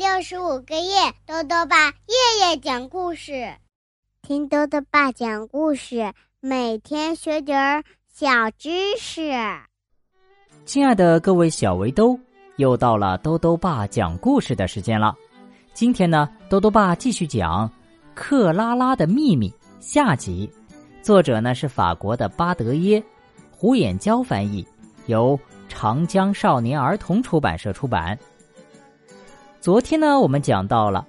六十五个夜，豆豆爸夜夜讲故事，听豆豆爸讲故事，每天学点儿小知识。亲爱的各位小围兜，又到了豆豆爸讲故事的时间了。今天呢，豆豆爸继续讲《克拉拉的秘密》下集，作者呢是法国的巴德耶，胡眼娇翻译，由长江少年儿童出版社出版。昨天呢，我们讲到了，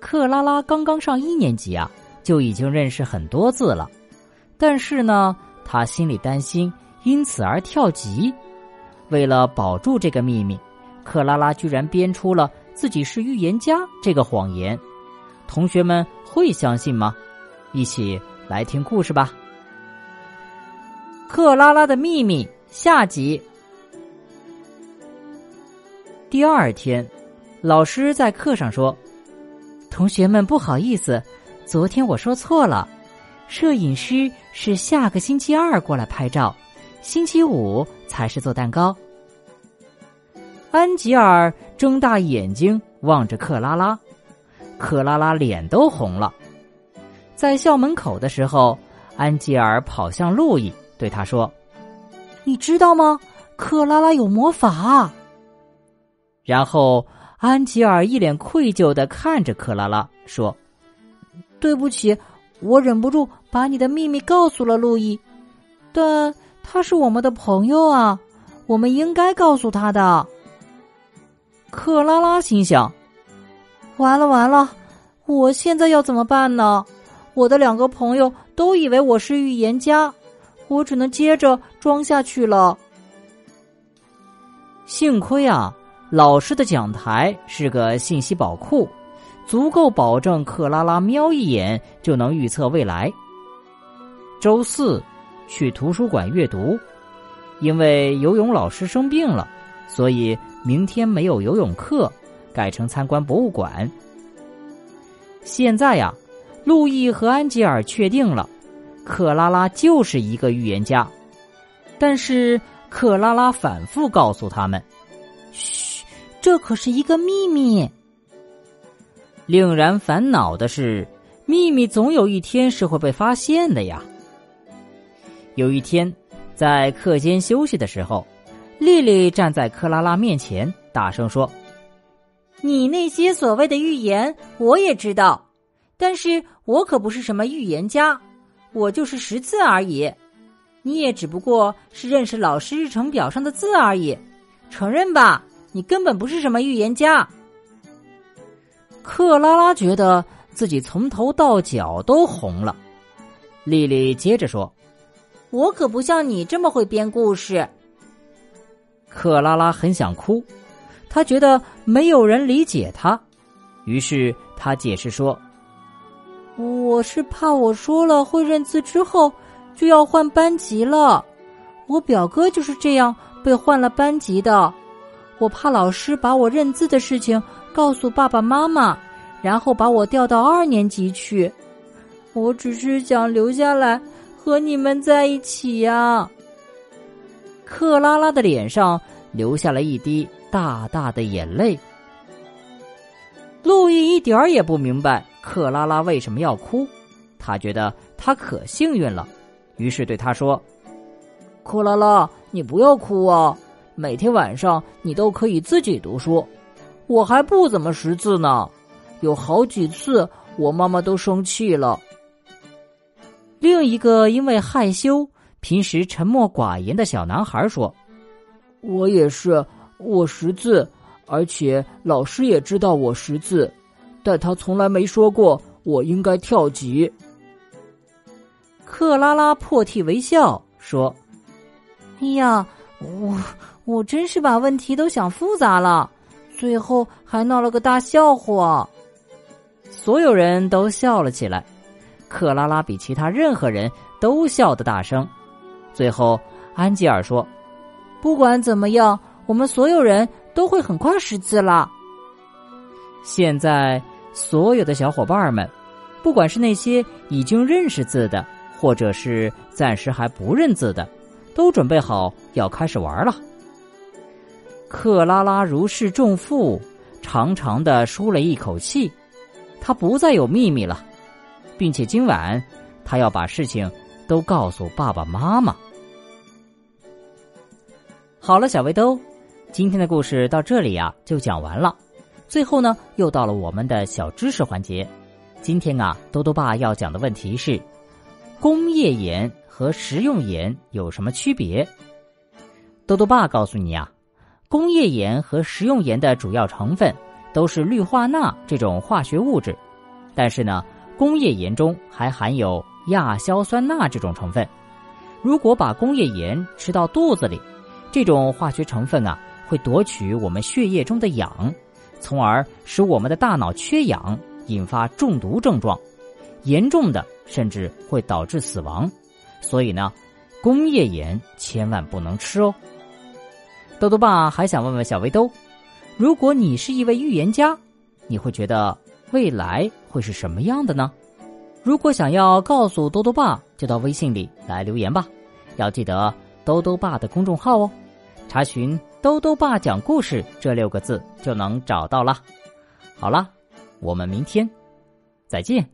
克拉拉刚刚上一年级啊，就已经认识很多字了。但是呢，他心里担心，因此而跳级。为了保住这个秘密，克拉拉居然编出了自己是预言家这个谎言。同学们会相信吗？一起来听故事吧。克拉拉的秘密下集。第二天。老师在课上说：“同学们，不好意思，昨天我说错了。摄影师是下个星期二过来拍照，星期五才是做蛋糕。”安吉尔睁大眼睛望着克拉拉，克拉拉脸都红了。在校门口的时候，安吉尔跑向路易，对他说：“你知道吗？克拉拉有魔法。”然后。安吉尔一脸愧疚的看着克拉拉，说：“对不起，我忍不住把你的秘密告诉了路易，但他是我们的朋友啊，我们应该告诉他的。”克拉拉心想：“完了完了，我现在要怎么办呢？我的两个朋友都以为我是预言家，我只能接着装下去了。幸亏啊。”老师的讲台是个信息宝库，足够保证克拉拉瞄一眼就能预测未来。周四去图书馆阅读，因为游泳老师生病了，所以明天没有游泳课，改成参观博物馆。现在呀，路易和安吉尔确定了，克拉拉就是一个预言家，但是克拉拉反复告诉他们：“嘘。”这可是一个秘密。令人烦恼的是，秘密总有一天是会被发现的呀。有一天，在课间休息的时候，丽丽站在克拉拉面前，大声说：“你那些所谓的预言，我也知道，但是我可不是什么预言家，我就是识字而已。你也只不过是认识老师日程表上的字而已，承认吧。”你根本不是什么预言家。克拉拉觉得自己从头到脚都红了。丽丽接着说：“我可不像你这么会编故事。”克拉拉很想哭，她觉得没有人理解她，于是她解释说：“我是怕我说了会认字之后就要换班级了。我表哥就是这样被换了班级的。”我怕老师把我认字的事情告诉爸爸妈妈，然后把我调到二年级去。我只是想留下来和你们在一起呀。克拉拉的脸上流下了一滴大大的眼泪。路易一点儿也不明白克拉拉为什么要哭，他觉得他可幸运了，于是对他说：“克拉拉，你不要哭啊。”每天晚上你都可以自己读书，我还不怎么识字呢，有好几次我妈妈都生气了。另一个因为害羞、平时沉默寡言的小男孩说：“我也是，我识字，而且老师也知道我识字，但他从来没说过我应该跳级。”克拉拉破涕为笑说：“哎呀，我。”我真是把问题都想复杂了，最后还闹了个大笑话。所有人都笑了起来，克拉拉比其他任何人都笑得大声。最后，安吉尔说：“不管怎么样，我们所有人都会很快识字了。”现在，所有的小伙伴们，不管是那些已经认识字的，或者是暂时还不认字的，都准备好要开始玩了。克拉拉如释重负，长长的舒了一口气，他不再有秘密了，并且今晚他要把事情都告诉爸爸妈妈。好了，小围兜，今天的故事到这里呀就讲完了。最后呢，又到了我们的小知识环节。今天啊，多多爸要讲的问题是：工业盐和食用盐有什么区别？多多爸告诉你啊，工业盐和食用盐的主要成分都是氯化钠这种化学物质，但是呢，工业盐中还含有亚硝酸钠这种成分。如果把工业盐吃到肚子里，这种化学成分啊，会夺取我们血液中的氧，从而使我们的大脑缺氧，引发中毒症状，严重的甚至会导致死亡。所以呢，工业盐千万不能吃哦。豆豆爸还想问问小围兜，如果你是一位预言家，你会觉得未来会是什么样的呢？如果想要告诉豆豆爸，就到微信里来留言吧，要记得豆豆爸的公众号哦。查询“兜兜爸讲故事”这六个字就能找到了。好了，我们明天再见。